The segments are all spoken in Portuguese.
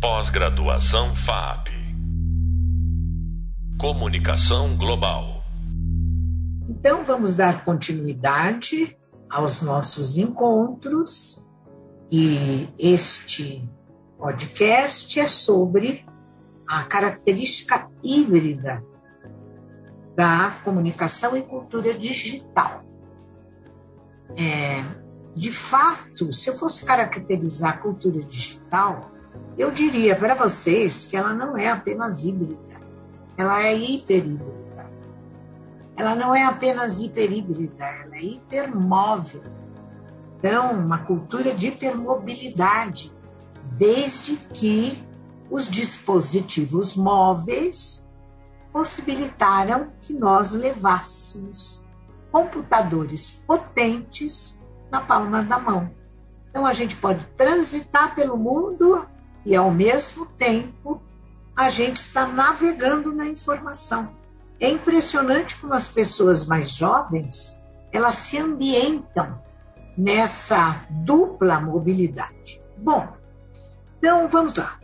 Pós-graduação FAP. Comunicação Global. Então, vamos dar continuidade aos nossos encontros e este podcast é sobre a característica híbrida da comunicação e cultura digital. É, de fato, se eu fosse caracterizar a cultura digital, eu diria para vocês que ela não é apenas híbrida, ela é hiperíbrida. Ela não é apenas hiperíbrida, ela é hipermóvel. Então, uma cultura de hipermobilidade, desde que os dispositivos móveis possibilitaram que nós levássemos computadores potentes na palma da mão. Então, a gente pode transitar pelo mundo e, ao mesmo tempo, a gente está navegando na informação. É impressionante como as pessoas mais jovens elas se ambientam nessa dupla mobilidade. Bom, então vamos lá.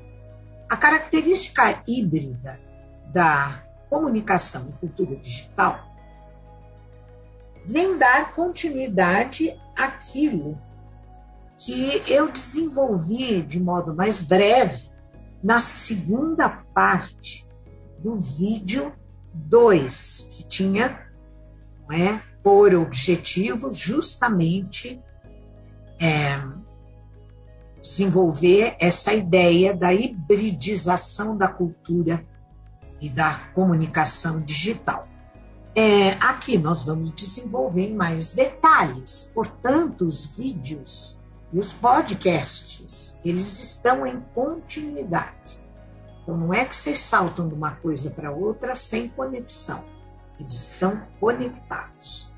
A característica híbrida da comunicação e cultura digital vem dar continuidade àquilo que eu desenvolvi de modo mais breve na segunda parte do vídeo 2, que tinha é, por objetivo justamente é, desenvolver essa ideia da hibridização da cultura e da comunicação digital. É, aqui nós vamos desenvolver em mais detalhes, portanto, os vídeos e os podcasts, eles estão em continuidade. Então, não é que vocês saltam de uma coisa para outra sem conexão. Eles estão conectados.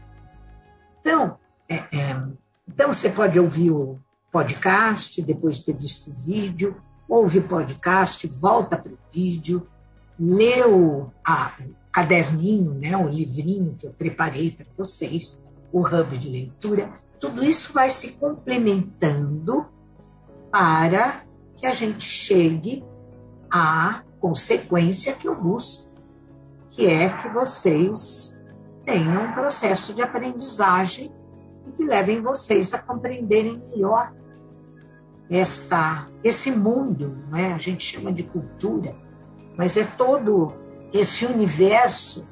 Então, é, é, então você pode ouvir o podcast depois de ter visto o vídeo, ouve o podcast, volta para o vídeo, o a, caderninho, né, o livrinho que eu preparei para vocês, o hub de leitura, tudo isso vai se complementando para que a gente chegue à consequência que eu busco, que é que vocês tenham um processo de aprendizagem e que levem vocês a compreenderem melhor esta, esse mundo, né? a gente chama de cultura, mas é todo esse universo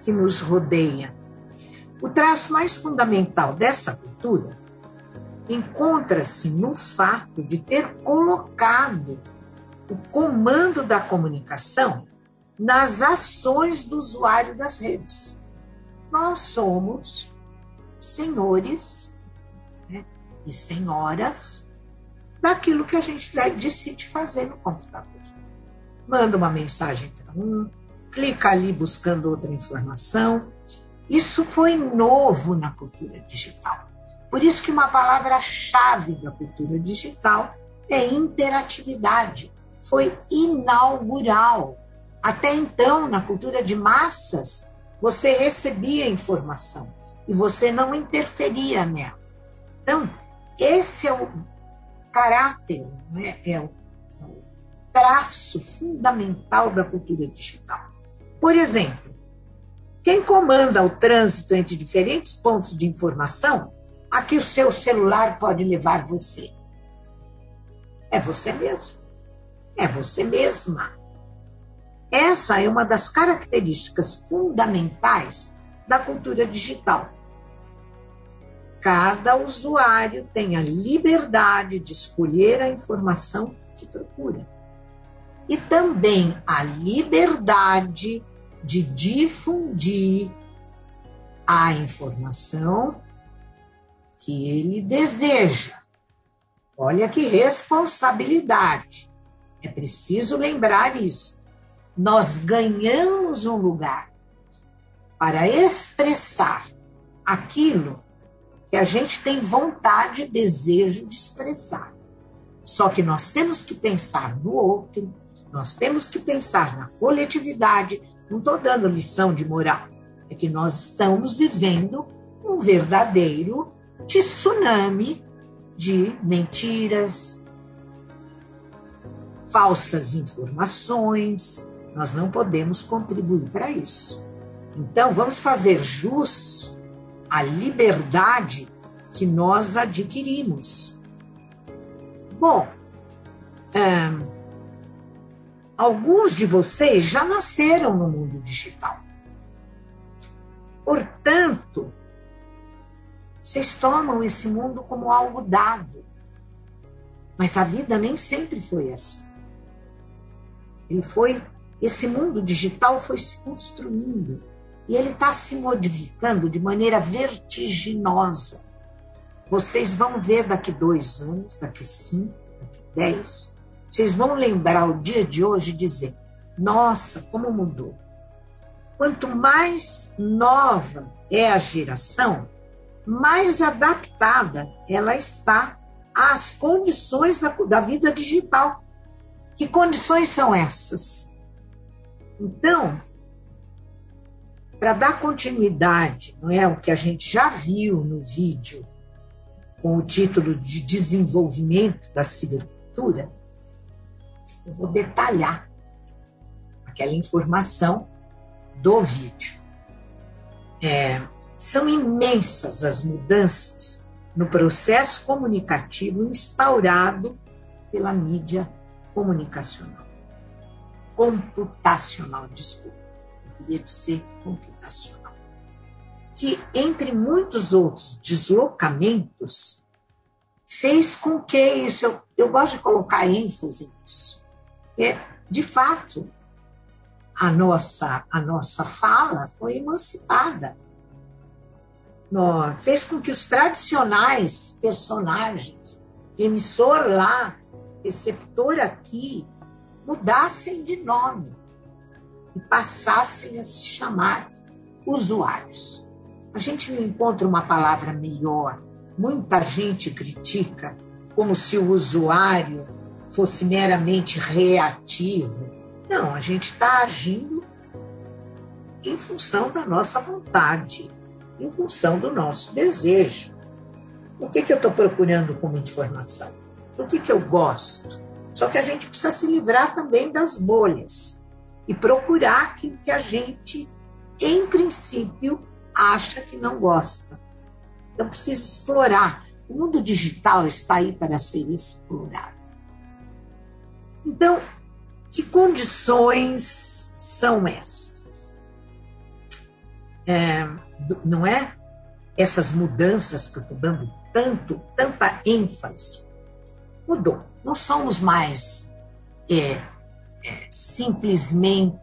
que nos rodeia. O traço mais fundamental dessa cultura encontra-se no fato de ter colocado o comando da comunicação nas ações do usuário das redes. Nós somos senhores né, e senhoras daquilo que a gente decide fazer no computador. Manda uma mensagem para um, clica ali buscando outra informação. Isso foi novo na cultura digital. Por isso que uma palavra-chave da cultura digital é interatividade. Foi inaugural. Até então, na cultura de massas, você recebia informação e você não interferia nela. Então, esse é o caráter, né? é o traço fundamental da cultura digital. Por exemplo, quem comanda o trânsito entre diferentes pontos de informação a que o seu celular pode levar você? É você mesmo. É você mesma. Essa é uma das características fundamentais da cultura digital. Cada usuário tem a liberdade de escolher a informação que procura e também a liberdade de difundir a informação que ele deseja. Olha que responsabilidade. É preciso lembrar isso. Nós ganhamos um lugar para expressar aquilo que a gente tem vontade e desejo de expressar. Só que nós temos que pensar no outro, nós temos que pensar na coletividade. Não estou dando lição de moral. É que nós estamos vivendo um verdadeiro tsunami de mentiras, falsas informações. Nós não podemos contribuir para isso. Então, vamos fazer jus à liberdade que nós adquirimos. Bom, alguns de vocês já nasceram no mundo digital. Portanto, vocês tomam esse mundo como algo dado. Mas a vida nem sempre foi assim. Ele foi, esse mundo digital foi se construindo e ele está se modificando de maneira vertiginosa. Vocês vão ver daqui dois anos, daqui cinco, daqui dez, vocês vão lembrar o dia de hoje e dizer: nossa, como mudou. Quanto mais nova é a geração, mais adaptada ela está às condições da, da vida digital. Que condições são essas? Então, para dar continuidade, não é o que a gente já viu no vídeo com o título de desenvolvimento da cibercultura, eu vou detalhar aquela informação do vídeo. É, são imensas as mudanças no processo comunicativo instaurado pela mídia comunicacional. Computacional, desculpa, eu queria dizer computacional. Que, entre muitos outros deslocamentos, fez com que isso, eu, eu gosto de colocar ênfase nisso, é, de fato, a nossa, a nossa fala foi emancipada. Fez com que os tradicionais personagens, emissor lá, receptor aqui, mudassem de nome e passassem a se chamar usuários. A gente não encontra uma palavra melhor. Muita gente critica como se o usuário fosse meramente reativo. Não, a gente está agindo em função da nossa vontade, em função do nosso desejo. O que, que eu estou procurando como informação? O que, que eu gosto? Só que a gente precisa se livrar também das bolhas e procurar aquilo que a gente, em princípio, acha que não gosta. Então, precisa explorar. O mundo digital está aí para ser explorado. Então, que condições são estas? É, não é? Essas mudanças que eu estou dando tanto, tanta ênfase. Mudou. Não somos mais é, é, simplesmente,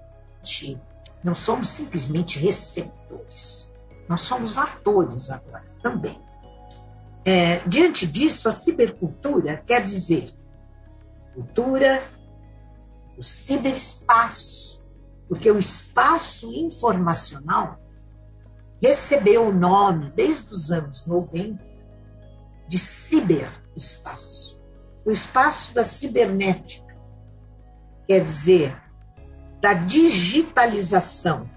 não somos simplesmente receptores. Nós somos atores agora também. É, diante disso, a cibercultura quer dizer cultura, o ciberespaço, porque o espaço informacional recebeu o nome, desde os anos 90, de ciberespaço. O espaço da cibernética, quer dizer, da digitalização,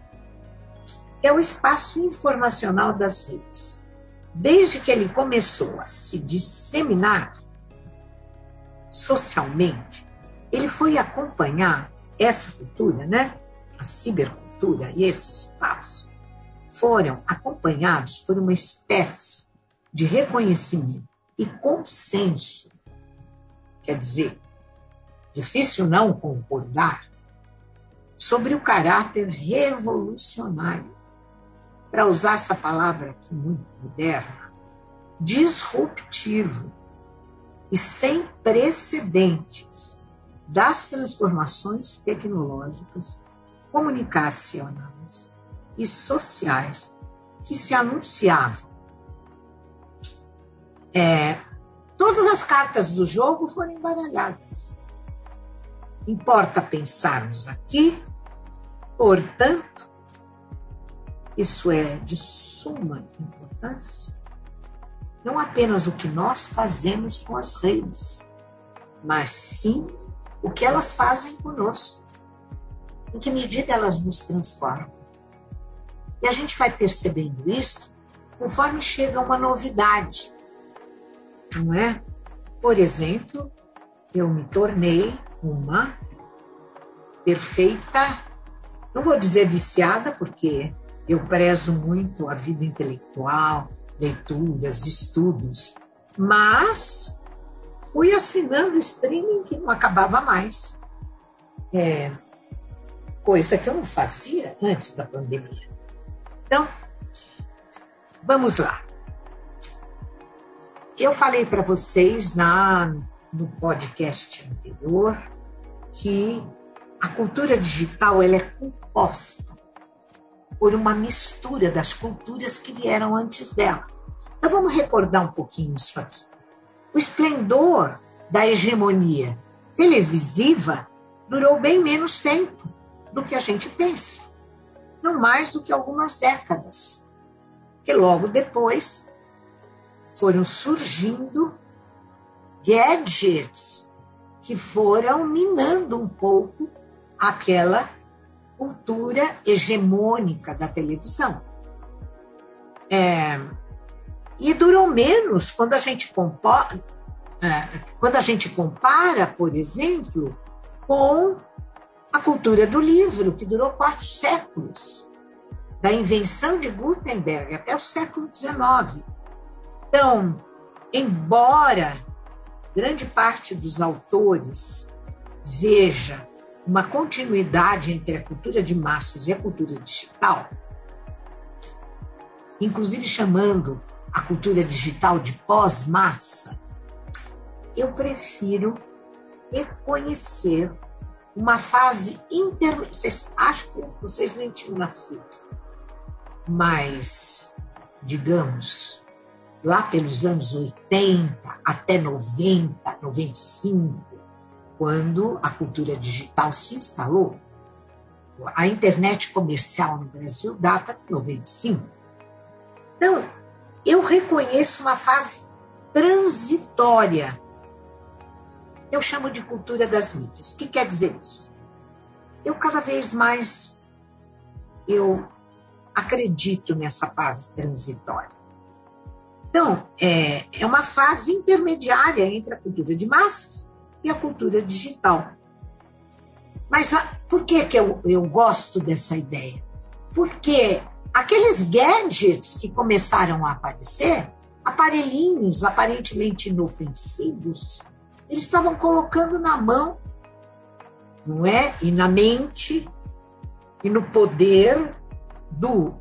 é o espaço informacional das redes. Desde que ele começou a se disseminar, socialmente, ele foi acompanhar essa cultura, né? A cibercultura e esse espaço foram acompanhados por uma espécie de reconhecimento e consenso. Quer dizer, difícil não concordar sobre o caráter revolucionário, para usar essa palavra aqui muito moderna, disruptivo e sem precedentes das transformações tecnológicas, comunicacionais e sociais que se anunciavam. É, todas as cartas do jogo foram embaralhadas. Importa pensarmos aqui, portanto, isso é de suma importância, não apenas o que nós fazemos com as redes, mas sim o que elas fazem conosco, em que medida elas nos transformam. E a gente vai percebendo isso conforme chega uma novidade, não é? Por exemplo, eu me tornei uma perfeita, não vou dizer viciada, porque eu prezo muito a vida intelectual, leituras, estudos, mas fui assinando streaming que não acabava mais. É, coisa que eu não fazia antes da pandemia. Então, vamos lá. Eu falei para vocês na, no podcast anterior que a cultura digital ela é composta por uma mistura das culturas que vieram antes dela. Então vamos recordar um pouquinho isso aqui. O esplendor da hegemonia televisiva durou bem menos tempo do que a gente pensa, não mais do que algumas décadas, que logo depois foram surgindo gadgets que foram minando um pouco aquela cultura hegemônica da televisão. É, e durou menos quando a gente compara, é, quando a gente compara, por exemplo, com cultura do livro, que durou quatro séculos, da invenção de Gutenberg até o século XIX. Então, embora grande parte dos autores veja uma continuidade entre a cultura de massas e a cultura digital, inclusive chamando a cultura digital de pós-massa, eu prefiro reconhecer uma fase intermediária. Acho que vocês nem tinham nascido, mas, digamos, lá pelos anos 80 até 90, 95, quando a cultura digital se instalou. A internet comercial no Brasil data de 95. Então, eu reconheço uma fase transitória. Eu chamo de cultura das mídias. O que quer dizer isso? Eu cada vez mais eu acredito nessa fase transitória. Então, é, é uma fase intermediária entre a cultura de massas e a cultura digital. Mas a, por que, que eu, eu gosto dessa ideia? Porque aqueles gadgets que começaram a aparecer, aparelhinhos aparentemente inofensivos, eles estavam colocando na mão, não é? E na mente e no poder do,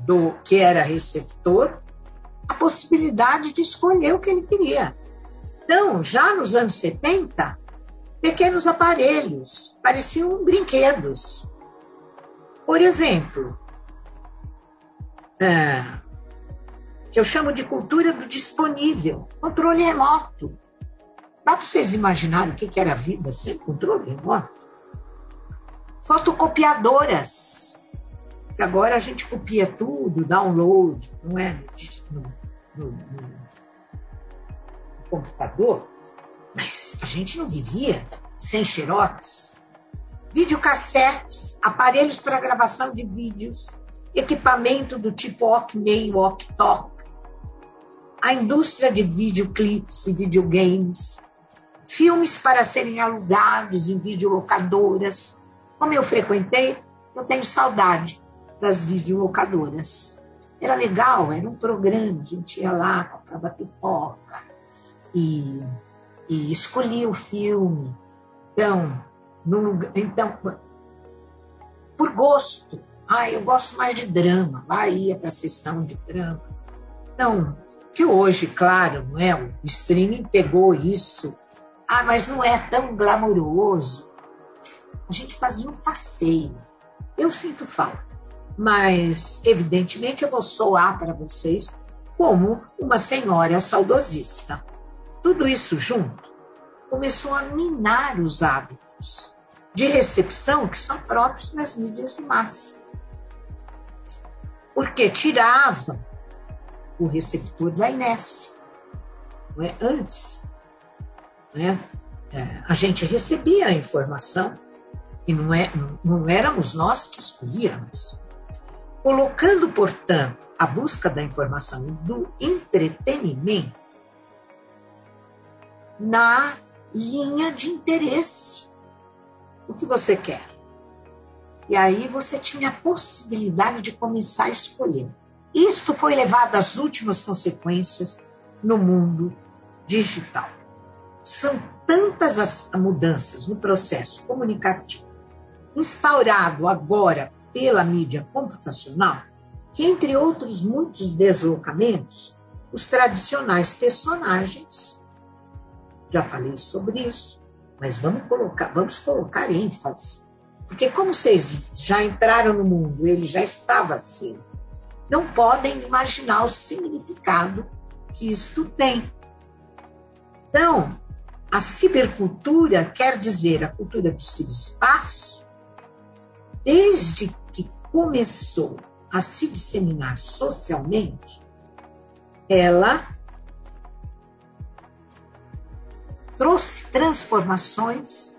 do que era receptor a possibilidade de escolher o que ele queria. Então, já nos anos 70, pequenos aparelhos pareciam brinquedos. Por exemplo, é, que eu chamo de cultura do disponível, controle remoto. Dá para vocês imaginarem o que era a vida sem controle remoto? Fotocopiadoras, que agora a gente copia tudo, download, não é? No, no, no, computador, mas a gente não vivia sem xerox. Videocassetes, aparelhos para gravação de vídeos, equipamento do tipo Walkman, Walk-Talk, a indústria de videoclips e videogames, filmes para serem alugados em videolocadoras. Como eu frequentei, eu tenho saudade das videolocadoras. Era legal, era um programa, a gente ia lá, comprava pipoca, e, e escolhi o filme. Então, no, então, por gosto. Ah, eu gosto mais de drama. Lá ia para a sessão de drama. Então, que hoje, claro, não é? O streaming pegou isso. Ah, mas não é tão glamouroso. A gente fazia um passeio. Eu sinto falta. Mas, evidentemente, eu vou soar para vocês como uma senhora saudosista. Tudo isso junto começou a minar os hábitos de recepção que são próprios das mídias de massa. Porque tirava o receptor da inércia. Não é? Antes, não é? É, a gente recebia a informação e não, é, não éramos nós que escolhíamos. Colocando, portanto, a busca da informação e do entretenimento na linha de interesse O que você quer? E aí você tinha a possibilidade de começar a escolher. Isto foi levado às últimas consequências no mundo digital. São tantas as mudanças no processo comunicativo instaurado agora pela mídia computacional que, entre outros muitos deslocamentos, os tradicionais personagens, já falei sobre isso, mas vamos colocar, vamos colocar ênfase. Porque como vocês já entraram no mundo, ele já estava assim, não podem imaginar o significado que isto tem. Então, a cibercultura quer dizer a cultura do ciberespaço, desde que começou a se disseminar socialmente, ela trouxe transformações.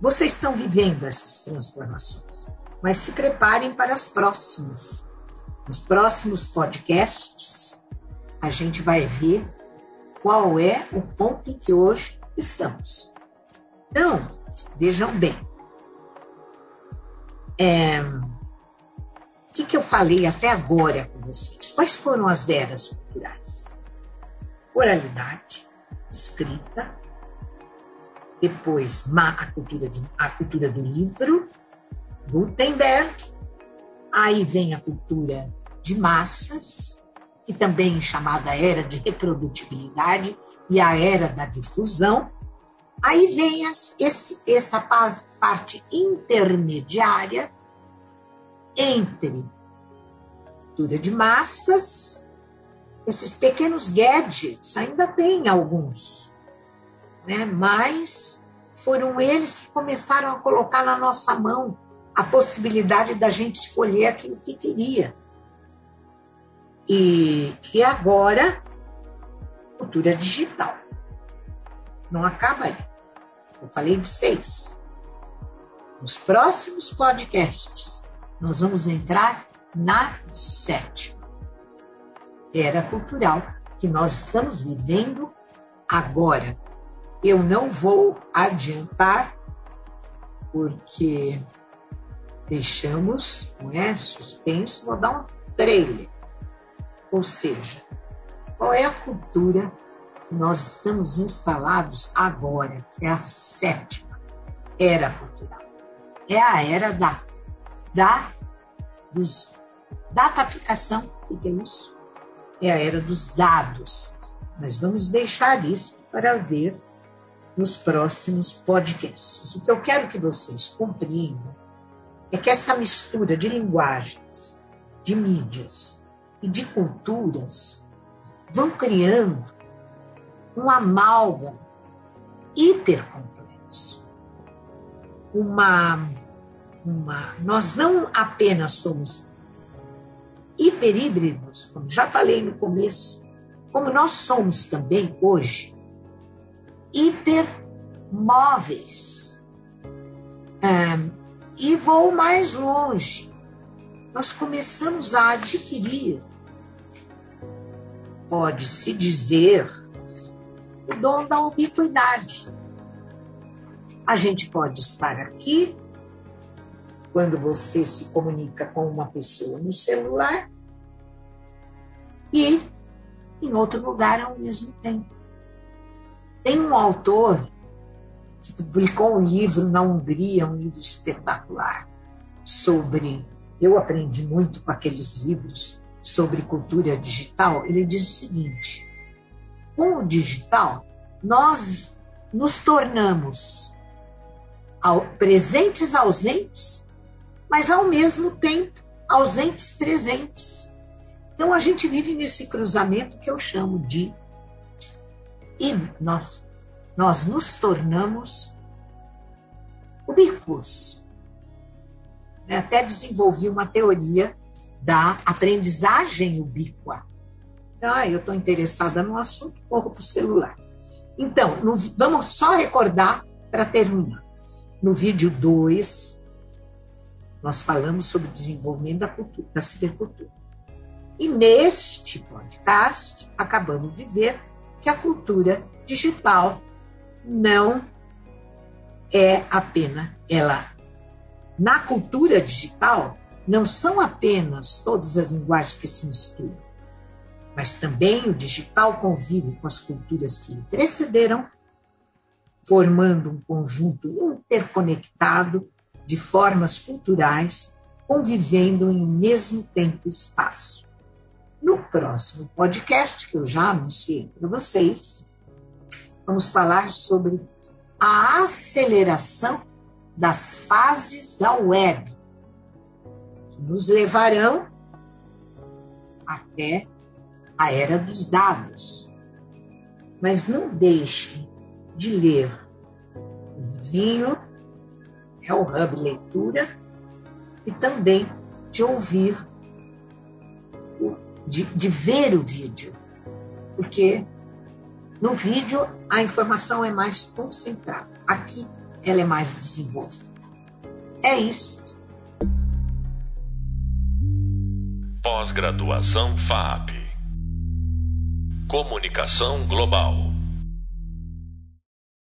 Vocês estão vivendo essas transformações, mas se preparem para as próximas. Nos próximos podcasts, a gente vai ver qual é o ponto em que hoje estamos. Então, vejam bem. É, o que, que eu falei até agora com vocês? Quais foram as eras culturais? Oralidade, escrita, depois a cultura, de, a cultura do livro, Gutenberg, aí vem a cultura de massas, que também é chamada era de reprodutibilidade e a era da difusão. Aí vem as, esse, essa parte intermediária entre cultura de massas, esses pequenos gadgets, ainda tem alguns, né? mas foram eles que começaram a colocar na nossa mão a possibilidade da gente escolher aquilo que queria. E, e agora, cultura digital. Não acaba aí. Eu falei de seis. Nos próximos podcasts, nós vamos entrar na sétima era cultural que nós estamos vivendo agora. Eu não vou adiantar, porque deixamos não é, suspenso, vou dar um trailer. Ou seja, qual é a cultura que nós estamos instalados agora, que é a sétima era cultural? É a era da, da dos, dataficação, que isso? É a era dos dados. Mas vamos deixar isso para ver nos próximos podcasts. O que eu quero que vocês compreendam é que essa mistura de linguagens, de mídias e de culturas vão criando um amálgama hipercomplexo. Uma, uma, nós não apenas somos hiperíbridos, como já falei no começo, como nós somos também hoje hipermóveis. Um, e vou mais longe. Nós começamos a adquirir, pode-se dizer, o dom da ubiquidade. A gente pode estar aqui, quando você se comunica com uma pessoa no celular, e em outro lugar ao mesmo tempo. Tem um autor que publicou um livro na Hungria, um livro espetacular, sobre. Eu aprendi muito com aqueles livros sobre cultura digital. Ele diz o seguinte: com o digital, nós nos tornamos presentes ausentes, mas ao mesmo tempo ausentes presentes. Então a gente vive nesse cruzamento que eu chamo de e nós nós nos tornamos ubíquos. Até desenvolvi uma teoria da aprendizagem ubíqua. Ah, eu estou interessada no assunto, corro para o celular. Então, no, vamos só recordar para terminar. No vídeo 2, nós falamos sobre o desenvolvimento da, cultura, da cibercultura. E neste podcast, acabamos de ver que a cultura digital não é apenas ela na cultura digital não são apenas todas as linguagens que se misturam, mas também o digital convive com as culturas que lhe precederam, formando um conjunto interconectado de formas culturais convivendo em um mesmo tempo e espaço. No próximo podcast, que eu já anunciei para vocês, vamos falar sobre a aceleração das fases da web, que nos levarão até a era dos dados. Mas não deixem de ler o livrinho, é o Hub Leitura, e também de ouvir, de, de ver o vídeo, porque no vídeo a informação é mais concentrada, aqui ela é mais desenvolvida. É isso. Pós-graduação FAP Comunicação Global.